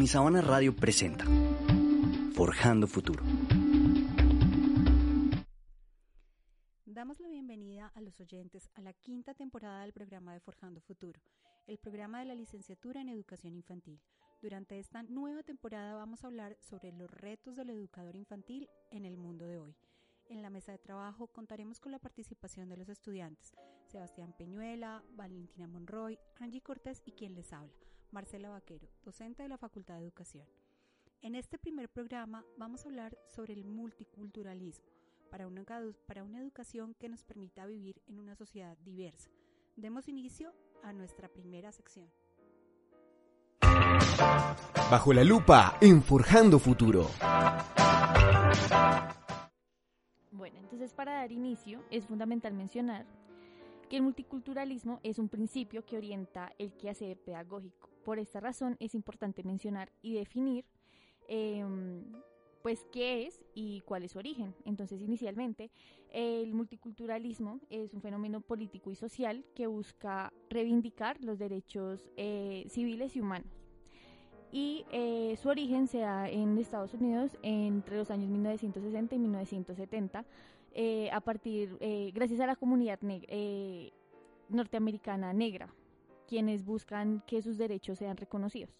Unisabana Radio presenta Forjando Futuro. Damos la bienvenida a los oyentes a la quinta temporada del programa de Forjando Futuro, el programa de la licenciatura en educación infantil. Durante esta nueva temporada vamos a hablar sobre los retos del educador infantil en el mundo de hoy. En la mesa de trabajo contaremos con la participación de los estudiantes, Sebastián Peñuela, Valentina Monroy, Angie Cortés y quien les habla, Marcela Vaquero, docente de la Facultad de Educación. En este primer programa vamos a hablar sobre el multiculturalismo para una, para una educación que nos permita vivir en una sociedad diversa. Demos inicio a nuestra primera sección. Bajo la lupa en Forjando Futuro. Bueno, entonces para dar inicio es fundamental mencionar que el multiculturalismo es un principio que orienta el quehacer pedagógico. Por esta razón es importante mencionar y definir em, pues qué es y cuál es su origen. Entonces, inicialmente, el multiculturalismo es un fenómeno político y social que busca reivindicar los derechos eh, civiles y humanos. Y eh, su origen se da en Estados Unidos entre los años 1960 y 1970, eh, a partir, gracias a la comunidad norteamericana negra, quienes buscan que sus derechos sean reconocidos.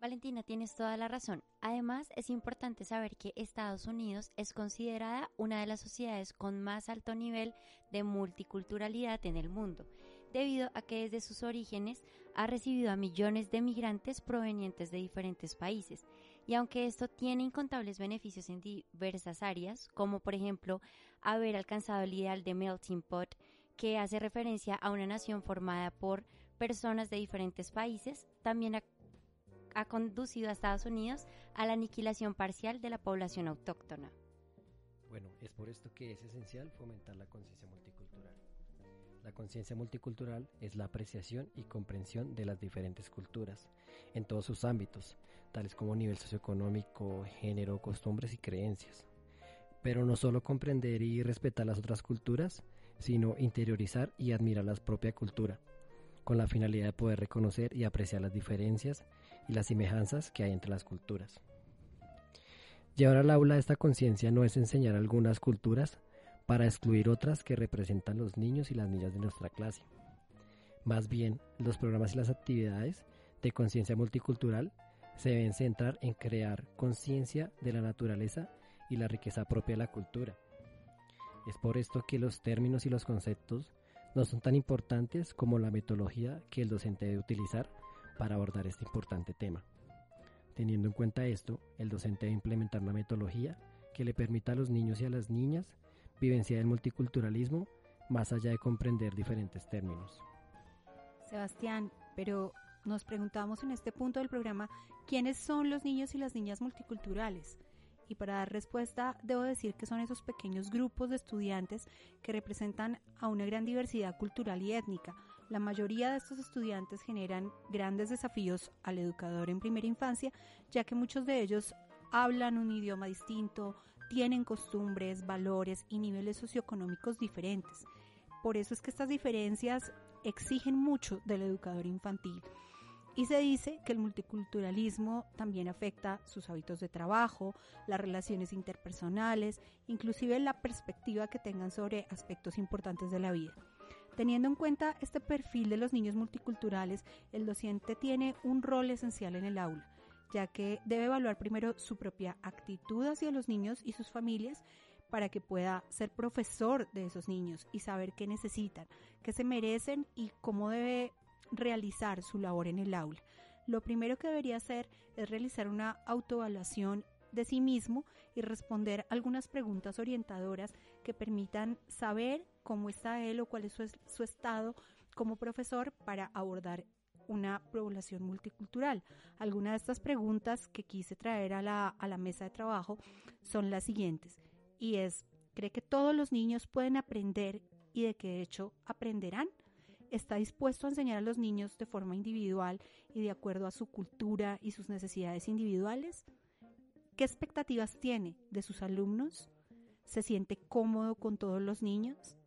Valentina, tienes toda la razón. Además, es importante saber que Estados Unidos es considerada una de las sociedades con más alto nivel de multiculturalidad en el mundo, debido a que desde sus orígenes ha recibido a millones de migrantes provenientes de diferentes países. Y aunque esto tiene incontables beneficios en diversas áreas, como por ejemplo haber alcanzado el ideal de melting pot, que hace referencia a una nación formada por personas de diferentes países, también ha conducido a Estados Unidos a la aniquilación parcial de la población autóctona. Bueno, es por esto que es esencial fomentar la conciencia multicultural. La conciencia multicultural es la apreciación y comprensión de las diferentes culturas en todos sus ámbitos, tales como nivel socioeconómico, género, costumbres y creencias. Pero no solo comprender y respetar las otras culturas, sino interiorizar y admirar la propia cultura, con la finalidad de poder reconocer y apreciar las diferencias y las semejanzas que hay entre las culturas. Llevar al aula esta conciencia no es enseñar algunas culturas para excluir otras que representan los niños y las niñas de nuestra clase. Más bien, los programas y las actividades de conciencia multicultural se deben centrar en crear conciencia de la naturaleza y la riqueza propia de la cultura. Es por esto que los términos y los conceptos no son tan importantes como la metodología que el docente debe utilizar para abordar este importante tema. Teniendo en cuenta esto, el docente debe implementar una metodología que le permita a los niños y a las niñas vivenciar el multiculturalismo más allá de comprender diferentes términos. Sebastián, pero nos preguntamos en este punto del programa quiénes son los niños y las niñas multiculturales. Y para dar respuesta, debo decir que son esos pequeños grupos de estudiantes que representan a una gran diversidad cultural y étnica, la mayoría de estos estudiantes generan grandes desafíos al educador en primera infancia, ya que muchos de ellos hablan un idioma distinto, tienen costumbres, valores y niveles socioeconómicos diferentes. Por eso es que estas diferencias exigen mucho del educador infantil. Y se dice que el multiculturalismo también afecta sus hábitos de trabajo, las relaciones interpersonales, inclusive la perspectiva que tengan sobre aspectos importantes de la vida. Teniendo en cuenta este perfil de los niños multiculturales, el docente tiene un rol esencial en el aula, ya que debe evaluar primero su propia actitud hacia los niños y sus familias para que pueda ser profesor de esos niños y saber qué necesitan, qué se merecen y cómo debe realizar su labor en el aula. Lo primero que debería hacer es realizar una autoevaluación de sí mismo y responder algunas preguntas orientadoras que permitan saber cómo está él o cuál es su, estado como profesor para abordar una población multicultural. Algunas de estas preguntas que quise traer a la, a la mesa de trabajo son las siguientes. Y es, ¿cree que todos los niños pueden aprender y de qué hecho aprenderán? ¿Está dispuesto a enseñar a los niños de forma individual y de acuerdo a su cultura y sus necesidades individuales? ¿Qué expectativas tiene de sus alumnos? ¿Se siente cómodo con todos los niños?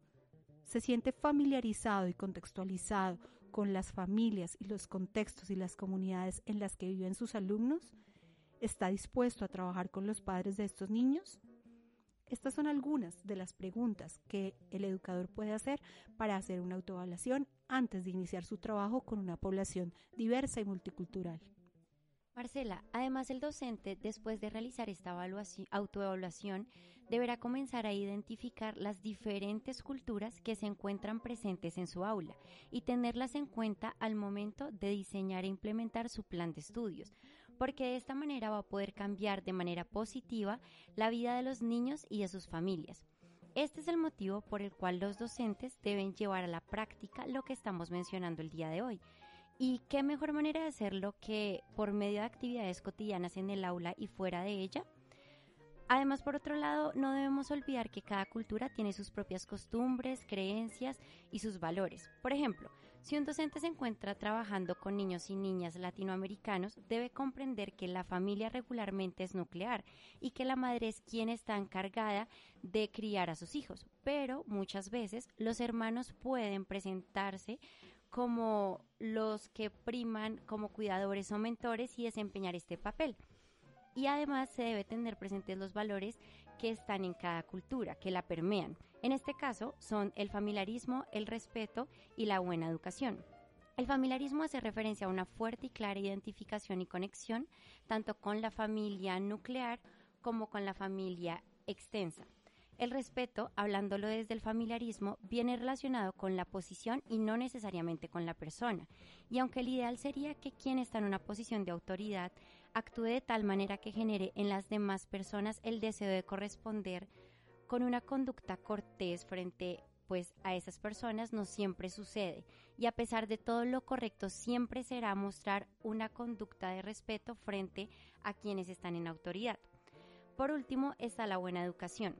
se siente familiarizado y contextualizado con las familias y los contextos y las comunidades en las que viven sus alumnos? ¿Está dispuesto a trabajar con los padres de estos niños? Estas son algunas de las preguntas que el educador puede hacer para hacer una autoevaluación antes de iniciar su trabajo con una población diversa y multicultural. Marcela, además el docente, después de realizar esta autoevaluación, deberá comenzar a identificar las diferentes culturas que se encuentran presentes en su aula y tenerlas en cuenta al momento de diseñar e implementar su plan de estudios, porque de esta manera va a poder cambiar de manera positiva la vida de los niños y de sus familias. Este es el motivo por el cual los docentes deben llevar a la práctica lo que estamos mencionando el día de hoy. ¿Y qué mejor manera de hacerlo que por medio de actividades cotidianas en el aula y fuera de ella? Además, por otro lado, no debemos olvidar que cada cultura tiene sus propias costumbres, creencias y sus valores. Por ejemplo, si un docente se encuentra trabajando con niños y niñas latinoamericanos, debe comprender que la familia regularmente es nuclear y que la madre es quien está encargada de criar a sus hijos. Pero muchas veces los hermanos pueden presentarse como los que priman como cuidadores o mentores y desempeñar este papel y además se debe tener presentes los valores que están en cada cultura, que la permean. En este caso son el familiarismo, el respeto y la buena educación. El familiarismo hace referencia a una fuerte y clara identificación y conexión tanto con la familia nuclear como con la familia extensa. El respeto, hablándolo desde el familiarismo, viene relacionado con la posición y no necesariamente con la persona. Y aunque el ideal sería que quien está en una posición de autoridad actúe de tal manera que genere en las demás personas el deseo de corresponder con una conducta cortés frente pues a esas personas no siempre sucede y a pesar de todo lo correcto siempre será mostrar una conducta de respeto frente a quienes están en autoridad. Por último está la buena educación.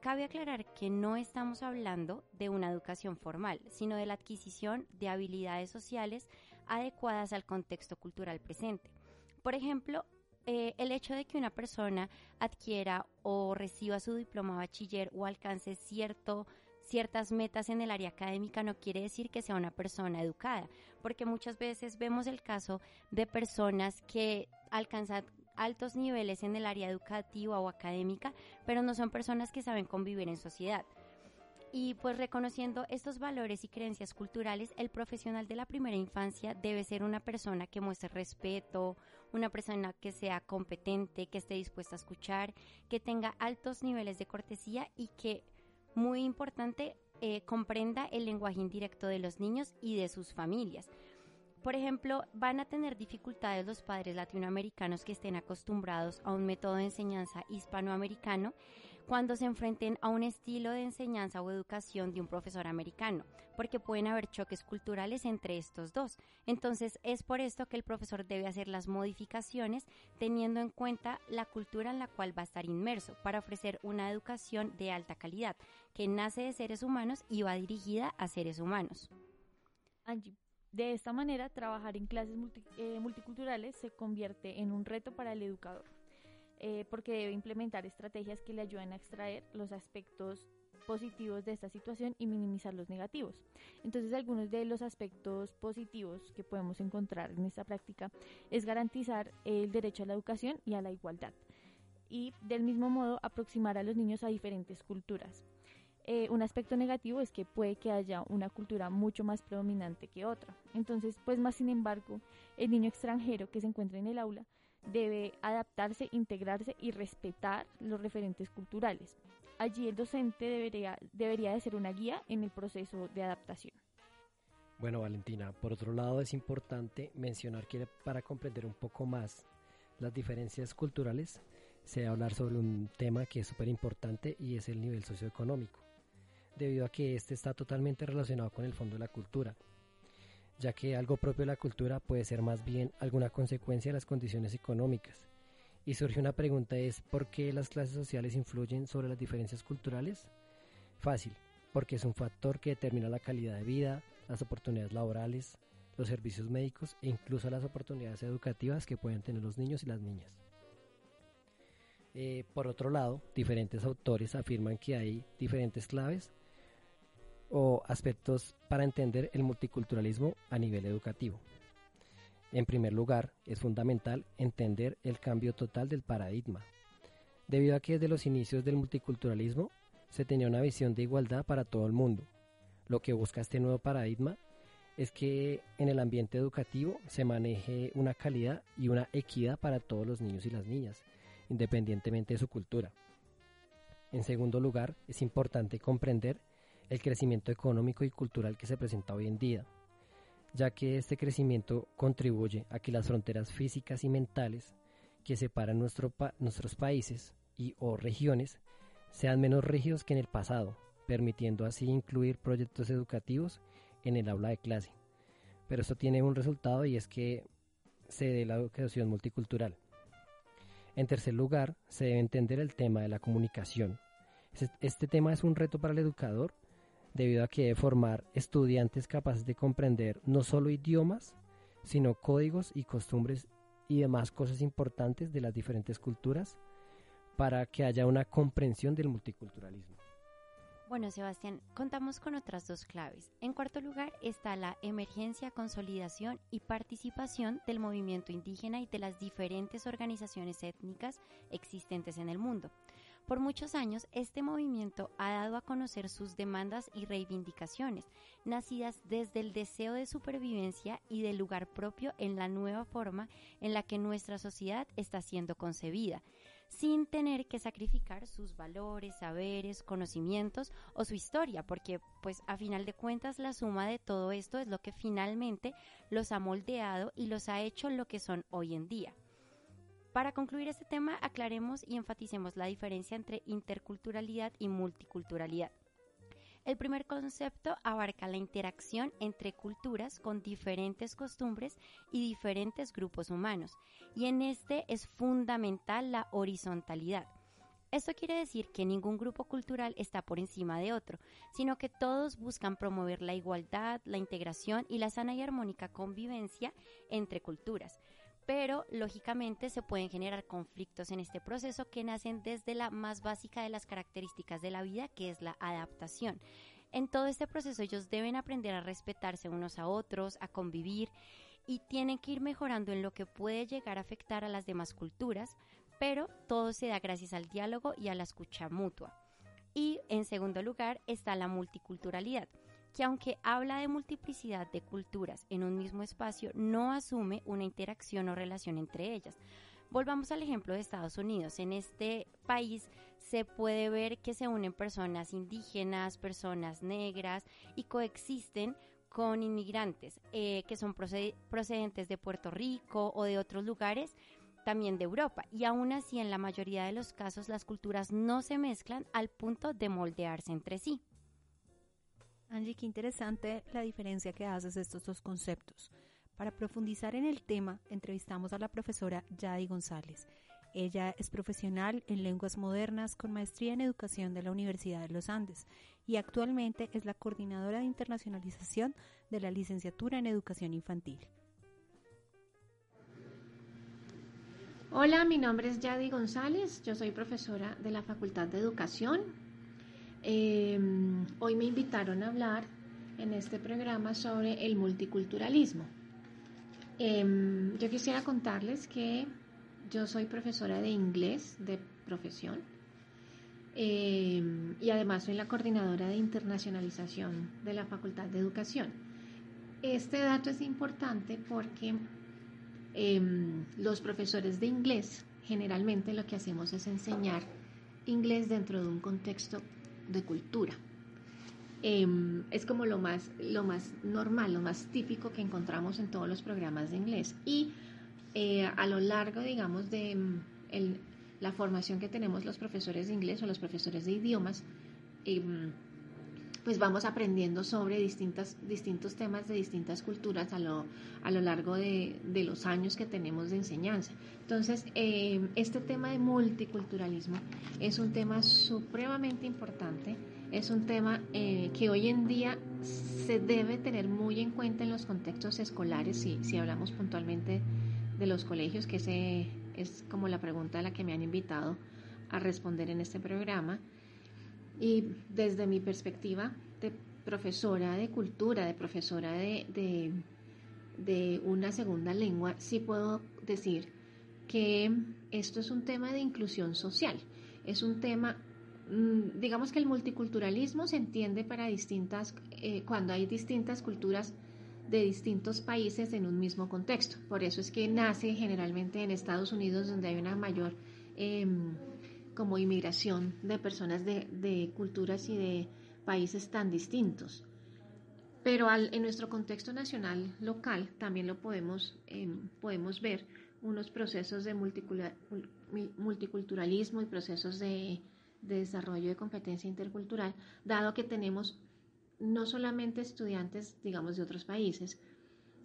Cabe aclarar que no estamos hablando de una educación formal, sino de la adquisición de habilidades sociales adecuadas al contexto cultural presente. Por ejemplo, eh, el hecho de que una persona adquiera o reciba su diploma bachiller o alcance cierto ciertas metas en el área académica no quiere decir que sea una persona educada, porque muchas veces vemos el caso de personas que alcanzan altos niveles en el área educativa o académica, pero no son personas que saben convivir en sociedad. Y pues reconociendo estos valores y creencias culturales, el profesional de la primera infancia debe ser una persona que muestre respeto, una persona que sea competente, que esté dispuesta a escuchar, que tenga altos niveles de cortesía y que, muy importante, eh, comprenda el lenguaje indirecto de los niños y de sus familias. Por ejemplo, van a tener dificultades los padres latinoamericanos que estén acostumbrados a un método de enseñanza hispanoamericano cuando se enfrenten a un estilo de enseñanza o educación de un profesor americano, porque pueden haber choques culturales entre estos dos. Entonces es por esto que el profesor debe hacer las modificaciones teniendo en cuenta la cultura en la cual va a estar inmerso para ofrecer una educación de alta calidad que nace de seres humanos y va dirigida a seres humanos. Angie, de esta manera, trabajar en clases eh, multiculturales se convierte en un reto para el educador. Eh, porque debe implementar estrategias que le ayuden a extraer los aspectos positivos de esta situación y minimizar los negativos. Entonces, algunos de los aspectos positivos que podemos encontrar en esta práctica es garantizar el derecho a la educación y a la igualdad y del mismo modo aproximar a los niños a diferentes culturas. Eh, un aspecto negativo es que puede que haya una cultura mucho más predominante que otra. Entonces, pues más sin embargo, el niño extranjero que se encuentra en el aula debe adaptarse, integrarse y respetar los referentes culturales. Allí el docente debería, debería de ser una guía en el proceso de adaptación. Bueno, Valentina, por otro lado es importante mencionar que para comprender un poco más las diferencias culturales, se debe hablar sobre un tema que es súper importante y es el nivel socioeconómico, debido a que este está totalmente relacionado con el fondo de la cultura ya que algo propio de la cultura puede ser más bien alguna consecuencia de las condiciones económicas. Y surge una pregunta es, ¿por qué las clases sociales influyen sobre las diferencias culturales? Fácil, porque es un factor que determina la calidad de vida, las oportunidades laborales, los servicios médicos e incluso las oportunidades educativas que pueden tener los niños y las niñas. Eh, por otro lado, diferentes autores afirman que hay diferentes claves o aspectos para entender el multiculturalismo a nivel educativo. En primer lugar, es fundamental entender el cambio total del paradigma, debido a que desde los inicios del multiculturalismo se tenía una visión de igualdad para todo el mundo. Lo que busca este nuevo paradigma es que en el ambiente educativo se maneje una calidad y una equidad para todos los niños y las niñas, independientemente de su cultura. En segundo lugar, es importante comprender el crecimiento económico y cultural que se presenta hoy en día, ya que este crecimiento contribuye a que las fronteras físicas y mentales que separan nuestros países y o regiones sean menos rígidos que en el pasado, permitiendo así incluir proyectos educativos en el aula de clase. Pero esto tiene un resultado y es que se dé la educación multicultural. En tercer lugar, se debe entender el tema de la comunicación. Este tema es un reto para el educador debido a que debe formar estudiantes capaces de comprender no solo idiomas, sino códigos y costumbres y demás cosas importantes de las diferentes culturas para que haya una comprensión del multiculturalismo. Bueno, Sebastián, contamos con otras dos claves. En cuarto lugar está la emergencia, consolidación y participación del movimiento indígena y de las diferentes organizaciones étnicas existentes en el mundo. Por muchos años, este movimiento ha dado a conocer sus demandas y reivindicaciones, nacidas desde el deseo de supervivencia y del lugar propio en la nueva forma en la que nuestra sociedad está siendo concebida sin tener que sacrificar sus valores, saberes, conocimientos o su historia, porque pues a final de cuentas la suma de todo esto es lo que finalmente los ha moldeado y los ha hecho lo que son hoy en día. Para concluir este tema, aclaremos y enfaticemos la diferencia entre interculturalidad y multiculturalidad. El primer concepto abarca la interacción entre culturas con diferentes costumbres y diferentes grupos humanos, y en este es fundamental la horizontalidad. Esto quiere decir que ningún grupo cultural está por encima de otro, sino que todos buscan promover la igualdad, la integración y la sana y armónica convivencia entre culturas pero lógicamente se pueden generar conflictos en este proceso que nacen desde la más básica de las características de la vida, que es la adaptación. En todo este proceso ellos deben aprender a respetarse unos a otros, a convivir y tienen que ir mejorando en lo que puede llegar a afectar a las demás culturas, pero todo se da gracias al diálogo y a la escucha mutua. Y en segundo lugar está la multiculturalidad que aunque habla de multiplicidad de culturas en un mismo espacio, no asume una interacción o relación entre ellas. Volvamos al ejemplo de Estados Unidos. En este país se puede ver que se unen personas indígenas, personas negras y coexisten con inmigrantes eh, que son procedentes de Puerto Rico o de otros lugares también de Europa. Y aún así, en la mayoría de los casos, las culturas no se mezclan al punto de moldearse entre sí. Angie, qué interesante la diferencia que haces estos dos conceptos. Para profundizar en el tema, entrevistamos a la profesora Yadi González. Ella es profesional en lenguas modernas con maestría en educación de la Universidad de los Andes y actualmente es la coordinadora de internacionalización de la licenciatura en educación infantil. Hola, mi nombre es Yadi González, yo soy profesora de la Facultad de Educación Em, hoy me invitaron a hablar en este programa sobre el multiculturalismo. Em, yo quisiera contarles que yo soy profesora de inglés de profesión em, y además soy la coordinadora de internacionalización de la Facultad de Educación. Este dato es importante porque los profesores de inglés generalmente lo que hacemos es enseñar inglés dentro de un contexto de cultura. Em, es como lo más, lo más normal, lo más típico que encontramos en todos los programas de inglés. Y eh, a lo largo, digamos, de em, la formación que tenemos los profesores de inglés o los profesores de idiomas, em, pues vamos aprendiendo sobre distintas, distintos temas de distintas culturas a lo, a lo largo de, de los años que tenemos de enseñanza. Entonces, eh, este tema de multiculturalismo es un tema supremamente importante, es un tema eh, que hoy en día se debe tener muy en cuenta en los contextos escolares, si, si hablamos puntualmente de los colegios, que es como la pregunta a la que me han invitado a responder en este programa. Y desde mi perspectiva, te profesora de cultura, de profesora de, de una segunda lengua, sí puedo decir que esto es un tema de inclusión social. Es un tema, mm, digamos que el multiculturalismo se entiende para distintas, eh, cuando hay distintas culturas de distintos países en un mismo contexto. Por eso es que nace generalmente en Estados Unidos, donde hay una mayor em, como inmigración de personas de, culturas y de países tan distintos. Pero en nuestro contexto nacional local también lo podemos, em, podemos ver unos procesos de multiculturalismo y procesos de, de desarrollo de competencia intercultural, dado que tenemos no solamente estudiantes, digamos, de otros países,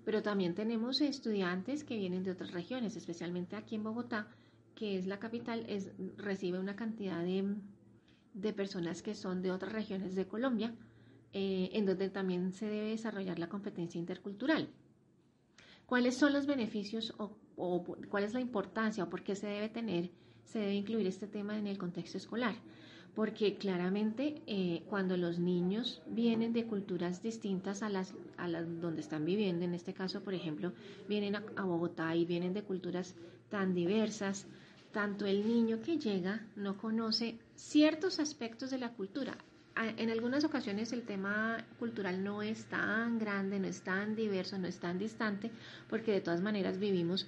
pero también tenemos estudiantes que vienen de otras regiones, especialmente aquí en Bogotá, que es la capital, es, recibe una cantidad de, personas que son de otras regiones de Colombia, eh, en donde también se debe desarrollar la competencia intercultural. ¿Cuáles son los beneficios o, o cuál es la importancia o por qué se debe tener, se debe incluir este tema en el contexto escolar? porque claramente eh, cuando los niños vienen de culturas distintas a las, a las donde están viviendo, en este caso, por ejemplo, vienen a, Bogotá y vienen de culturas tan diversas, tanto el niño que llega no conoce ciertos aspectos de la cultura. En algunas ocasiones el tema cultural no es tan grande, no es tan diverso, no es tan distante, porque de todas maneras vivimos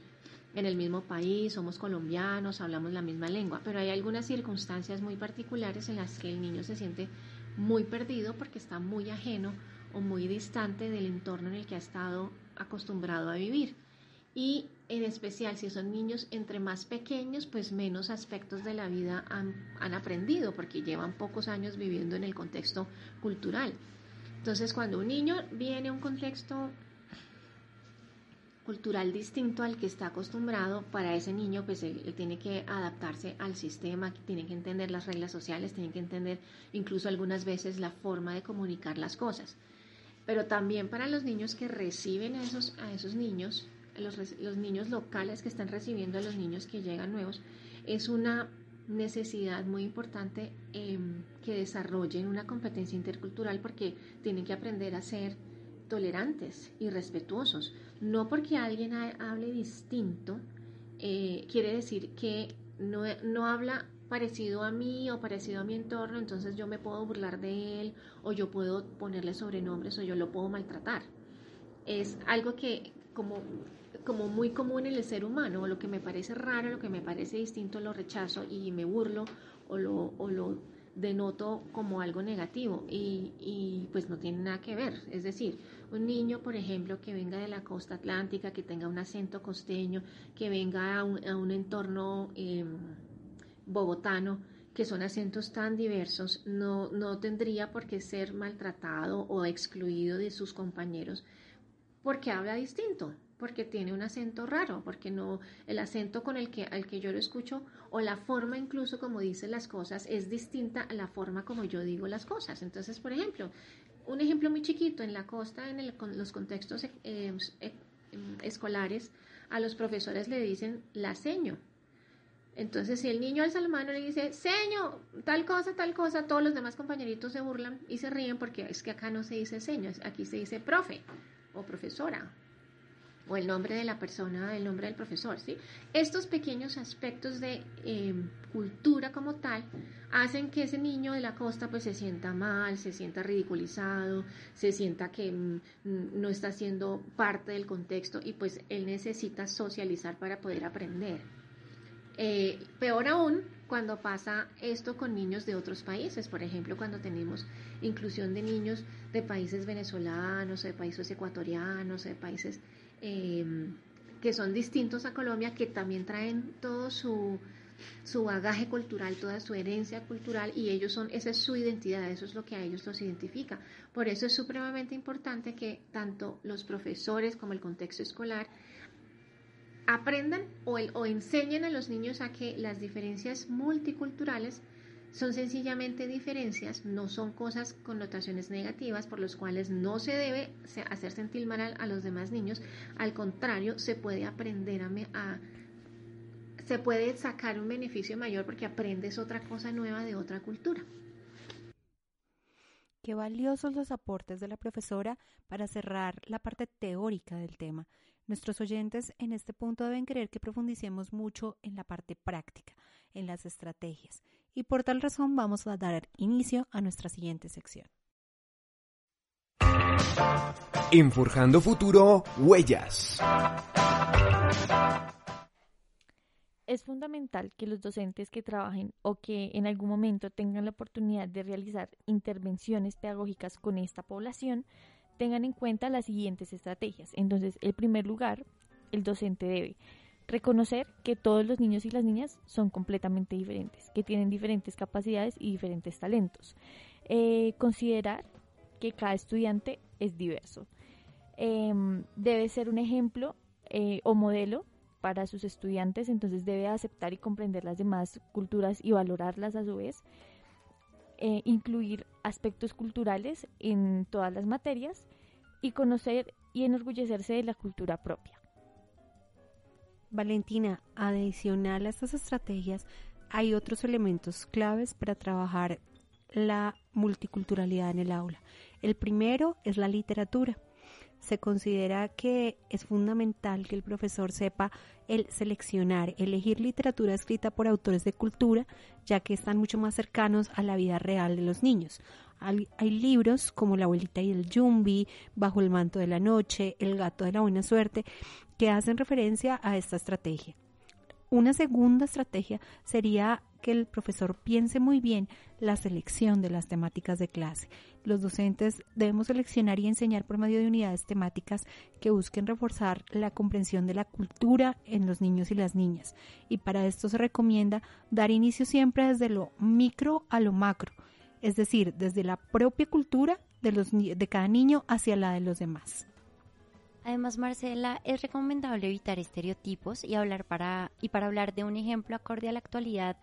en el mismo país, somos colombianos, hablamos la misma lengua, pero hay algunas circunstancias muy particulares en las que el niño se siente muy perdido porque está muy ajeno o muy distante del entorno en el que ha estado acostumbrado a vivir. Y en especial si son niños entre más pequeños, pues menos aspectos de la vida han, han aprendido porque llevan pocos años viviendo en el contexto cultural. Entonces, cuando un niño viene a un contexto cultural distinto al que está acostumbrado, para ese niño pues él, tiene que adaptarse al sistema, tiene que entender las reglas sociales, tiene que entender incluso algunas veces la forma de comunicar las cosas. Pero también para los niños que reciben a esos, a esos niños, los, los niños locales que están recibiendo a los niños que llegan nuevos, es una necesidad muy importante em, que desarrollen una competencia intercultural porque tienen que aprender a ser tolerantes y respetuosos. No porque alguien hable distinto, eh, quiere decir que no, no habla parecido a mí o parecido a mi entorno, entonces yo me puedo burlar de él o yo puedo ponerle sobrenombres o yo lo puedo maltratar. Es algo que como, como muy común en el ser humano, o lo que me parece raro, lo que me parece distinto lo rechazo y me burlo o lo, o lo denoto como algo negativo y, y, pues no tiene nada que ver. Es decir, un niño, por ejemplo, que venga de la costa atlántica, que tenga un acento costeño, que venga a un, entorno em, bogotano, que son acentos tan diversos, no, no tendría por qué ser maltratado o excluido de sus compañeros porque habla distinto porque tiene un acento raro, porque no el acento con el que al que yo lo escucho o la forma incluso como dice las cosas es distinta a la forma como yo digo las cosas. Entonces, por ejemplo, un ejemplo muy chiquito en la costa, en los contextos eh, eh, escolares, a los profesores le dicen la seño. Entonces, si el niño al salmano le dice, seño, tal cosa, tal cosa, todos los demás compañeritos se burlan y se ríen porque es que acá no se dice seño, aquí se dice profe profesora o el nombre de la persona, el nombre del profesor, ¿sí? Estos pequeños aspectos de em, cultura como tal hacen que ese niño de la costa pues se sienta mal, se sienta ridiculizado, se sienta que mm, no está siendo parte del contexto y pues él necesita socializar para poder aprender. Eh, peor aún cuando pasa esto con niños de otros países, por ejemplo, cuando tenemos inclusión de niños de países venezolanos, de países ecuatorianos, de países Em, que son distintos a Colombia, que también traen todo su, su bagaje cultural, toda su herencia cultural y ellos son, esa es su identidad, eso es lo que a ellos los identifica. Por eso es supremamente importante que tanto los profesores como el contexto escolar aprendan o, o enseñen a los niños a que las diferencias multiculturales son sencillamente diferencias, no son cosas con notaciones negativas por los cuales no se debe hacer sentir mal a, los demás niños, al contrario, se puede aprender a, se puede sacar un beneficio mayor porque aprendes otra cosa nueva de otra cultura. Qué valiosos los aportes de la profesora para cerrar la parte teórica del tema. Nuestros oyentes en este punto deben creer que profundicemos mucho en la parte práctica, en las estrategias, y por tal razón vamos a dar inicio a nuestra siguiente sección. En Forjando Futuro, Huellas. Es fundamental que los docentes que trabajen o que en algún momento tengan la oportunidad de realizar intervenciones pedagógicas con esta población tengan en cuenta las siguientes estrategias. Entonces, en primer lugar, el docente debe reconocer que todos los niños y las niñas son completamente diferentes, que tienen diferentes capacidades y diferentes talentos. Eh, considerar que cada estudiante es diverso. Em, debe ser un ejemplo eh, o modelo para sus estudiantes, entonces debe aceptar y comprender las demás culturas y valorarlas a su vez. Eh, incluir aspectos culturales en todas las materias y conocer y enorgullecerse de la cultura propia. Valentina, adicional a estas estrategias, hay otros elementos claves para trabajar la multiculturalidad en el aula. El primero es la literatura se considera que es fundamental que el profesor sepa el seleccionar, elegir literatura escrita por autores de cultura, ya que están mucho más cercanos a la vida real de los niños. Hay, libros como La abuelita y el Yumbi, Bajo el manto de la noche, El gato de la buena suerte, que hacen referencia a esta estrategia. Una segunda estrategia sería que el profesor piense muy bien la selección de las temáticas de clase. Los docentes debemos seleccionar y enseñar por medio de unidades temáticas que busquen reforzar la comprensión de la cultura en los niños y las niñas. Y para esto se recomienda dar inicio siempre desde lo micro a lo macro, es decir, desde la propia cultura de, los, de cada niño hacia la de los demás. Además, Marcela, es recomendable evitar estereotipos y hablar para y para hablar de un ejemplo acorde a la actualidad,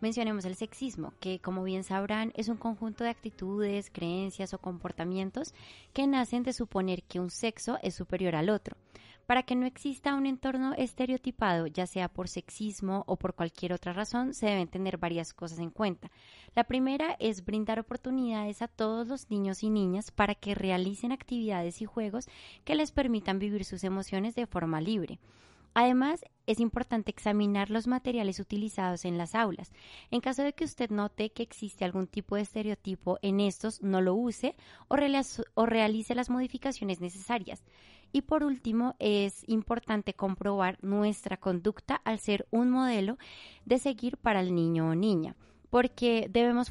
mencionemos el sexismo, que como bien sabrán es un conjunto de actitudes, creencias o comportamientos que nacen de suponer que un sexo es superior al otro. Para que no exista un entorno estereotipado, ya sea por sexismo o por cualquier otra razón, se deben tener varias cosas en cuenta. La primera es brindar oportunidades a todos los niños y niñas para que realicen actividades y juegos que les permitan vivir sus emociones de forma libre. Además, es importante examinar los materiales utilizados en las aulas. En caso de que usted note que existe algún tipo de estereotipo en estos, no lo use o, realice las modificaciones necesarias. Y por último, es importante comprobar nuestra conducta al ser un modelo de seguir para el niño o niña porque debemos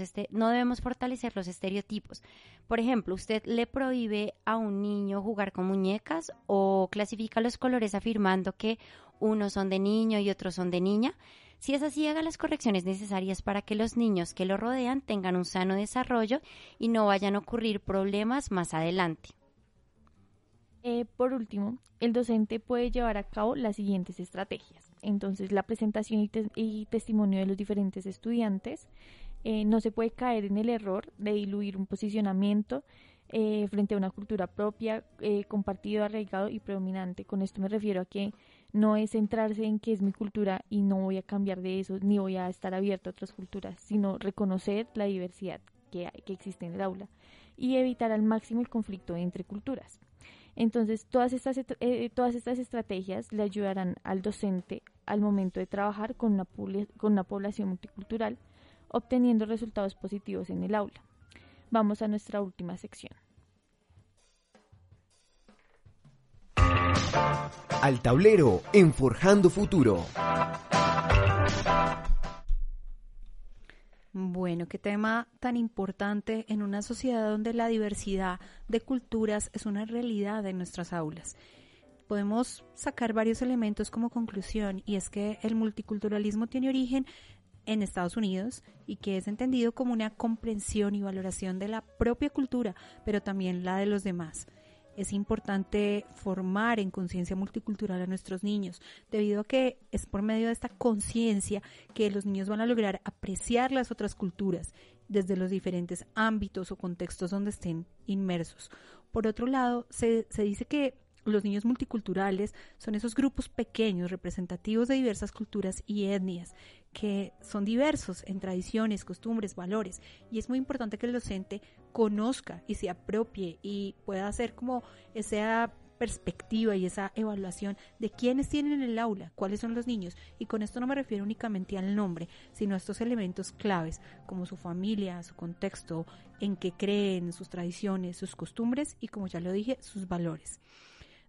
este, no debemos fortalecer los estereotipos. Por ejemplo, usted le prohíbe a un niño jugar con muñecas o clasifica los colores afirmando que unos son de niño y otros son de niña. Si es así, haga las correcciones necesarias para que los niños que lo rodean tengan un sano desarrollo y no vayan a ocurrir problemas más adelante. Eh, por último, el docente puede llevar a cabo las siguientes estrategias. Entonces, la presentación y, testimonio de los diferentes estudiantes. Eh, no se puede caer en el error de diluir un posicionamiento eh, frente a una cultura propia, compartido, arraigado y predominante. Con esto me refiero a que no es centrarse en qué es mi cultura y no voy a cambiar de eso, ni voy a estar abierto a otras culturas, sino reconocer la diversidad que, que existe en el aula y evitar al máximo el conflicto entre culturas. Entonces, todas estas, eh, todas estas estrategias le ayudarán al docente al momento de trabajar con una, con una población multicultural, obteniendo resultados positivos en el aula. Vamos a nuestra última sección. Al tablero en Forjando Futuro. Bueno, qué tema tan importante en una sociedad donde la diversidad de culturas es una realidad en nuestras aulas. Podemos sacar varios elementos como conclusión y es que el multiculturalismo tiene origen en Estados Unidos y que es entendido como una comprensión y valoración de la propia cultura, pero también la de los demás es importante formar en conciencia multicultural a nuestros niños, debido a que es por medio de esta conciencia que los niños van a lograr apreciar las otras culturas desde los diferentes ámbitos o contextos donde estén inmersos. Por otro lado, se, se dice que los niños multiculturales son esos grupos pequeños representativos de diversas culturas y etnias que son diversos en tradiciones, costumbres, valores y es muy importante que el docente conozca y se apropie y pueda hacer como esa perspectiva y esa evaluación de quiénes tienen el aula, cuáles son los niños. Y con esto no me refiero únicamente al nombre, sino a estos elementos claves, como su familia, su contexto, en qué creen, sus tradiciones, sus costumbres y, como ya lo dije, sus valores.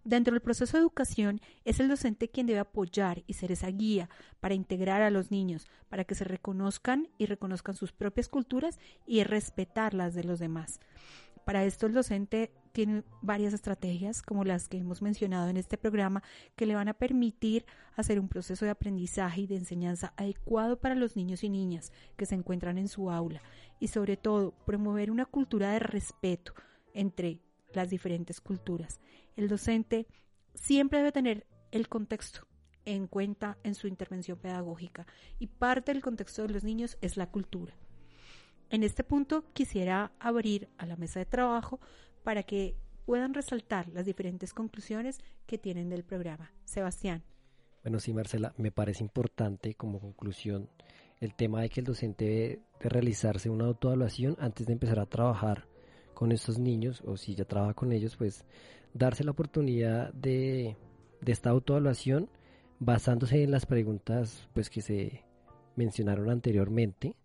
Dentro del proceso de educación es el docente quien debe apoyar y ser esa guía para integrar a los niños, para que se reconozcan y reconozcan sus propias culturas y respetar las de los demás. Para esto el docente tiene varias estrategias, como las que hemos mencionado en este programa, que le van a permitir hacer un proceso de aprendizaje y de enseñanza adecuado para los niños y niñas que se encuentran en su aula y sobre todo promover una cultura de respeto entre las diferentes culturas. El docente siempre debe tener el contexto en cuenta en su intervención pedagógica y parte del contexto de los niños es la cultura. En este punto quisiera abrir a la mesa de trabajo para que puedan resaltar las diferentes conclusiones que tienen del programa. Sebastián. Bueno, sí, Marcela, me parece importante como conclusión el tema de que el docente debe de realizarse una autoevaluación antes de empezar a trabajar con estos niños o si ya trabaja con ellos, pues darse la oportunidad de, de esta autoevaluación basándose en las preguntas pues que se mencionaron anteriormente.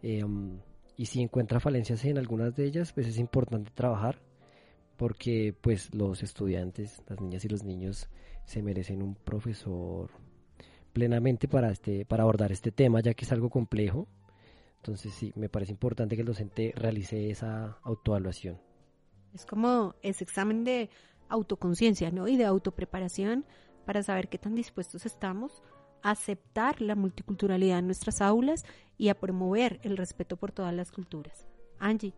Em, y si encuentra falencias en algunas de ellas, pues es importante trabajar porque pues los estudiantes, las niñas y los niños se merecen un profesor plenamente para este para abordar este tema ya que es algo complejo entonces sí, me parece importante que el docente realice esa autoevaluación. Es como ese examen de autoconciencia, ¿no? Y de autopreparación para saber qué tan dispuestos estamos a aceptar la multiculturalidad en nuestras aulas y a promover el respeto por todas las culturas. Angie.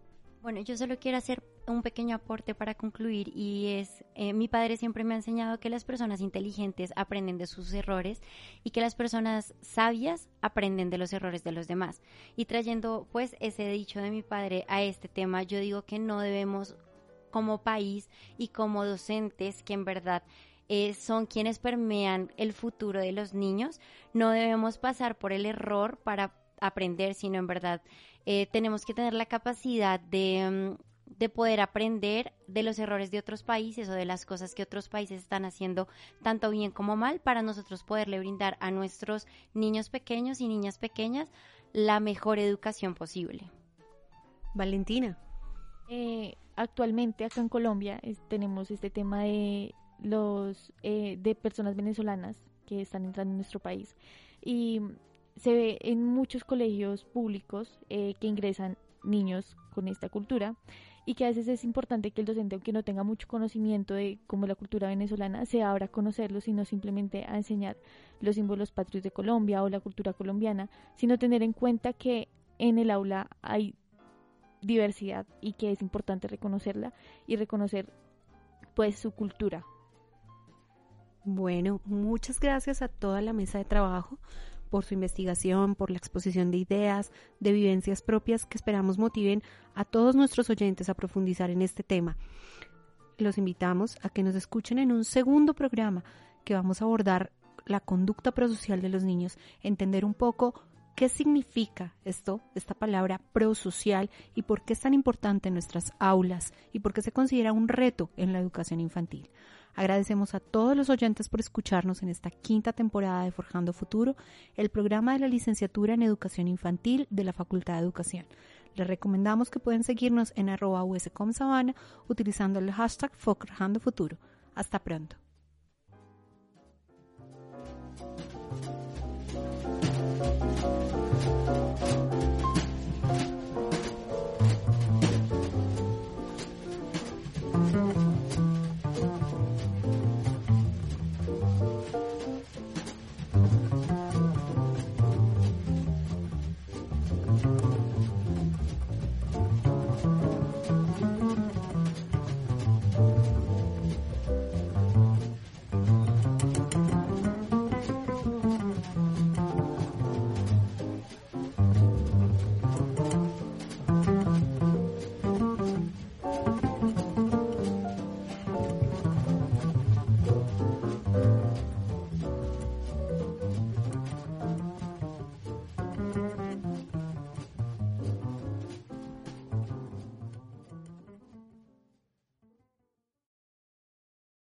Bueno, yo solo quiero hacer un pequeño aporte para concluir y es, eh, mi padre siempre me ha enseñado que las personas inteligentes aprenden de sus errores y que las personas sabias aprenden de los errores de los demás. Y trayendo pues ese dicho de mi padre a este tema, yo digo que no debemos como país y como docentes que en verdad eh, son quienes permean el futuro de los niños, no debemos pasar por el error para aprender, sino en verdad eh, tenemos que tener la capacidad de, mm, de poder aprender de los errores de otros países o de las cosas que otros países están haciendo tanto bien como mal para nosotros poderle brindar a nuestros niños pequeños y niñas pequeñas la mejor educación posible. Valentina. Eh, actualmente acá en Colombia tenemos este tema de los eh, de personas venezolanas que están entrando en nuestro país y se ve en muchos colegios públicos eh, que ingresan niños con esta cultura y que a veces es importante que el docente, aunque no tenga mucho conocimiento de cómo la cultura venezolana, se abra a conocerlos y simplemente a enseñar los símbolos patrios de Colombia o la cultura colombiana, sino tener en cuenta que en el aula hay diversidad y que es importante reconocerla y reconocer pues su cultura. Bueno, muchas gracias a toda la mesa de trabajo por su investigación, por la exposición de ideas, de vivencias propias que esperamos motiven a todos nuestros oyentes a profundizar en este tema. Los invitamos a que nos escuchen en un segundo programa que vamos a abordar la conducta prosocial de los niños, entender un poco qué significa esto, esta palabra prosocial y por qué es tan importante en nuestras aulas y por qué se considera un reto en la educación infantil. Agradecemos a todos los oyentes por escucharnos en esta quinta temporada de Forjando Futuro, el programa de la licenciatura en educación infantil de la Facultad de Educación. Les recomendamos que pueden seguirnos en arroba uscomsabana utilizando el hashtag Forjando Futuro. Hasta pronto.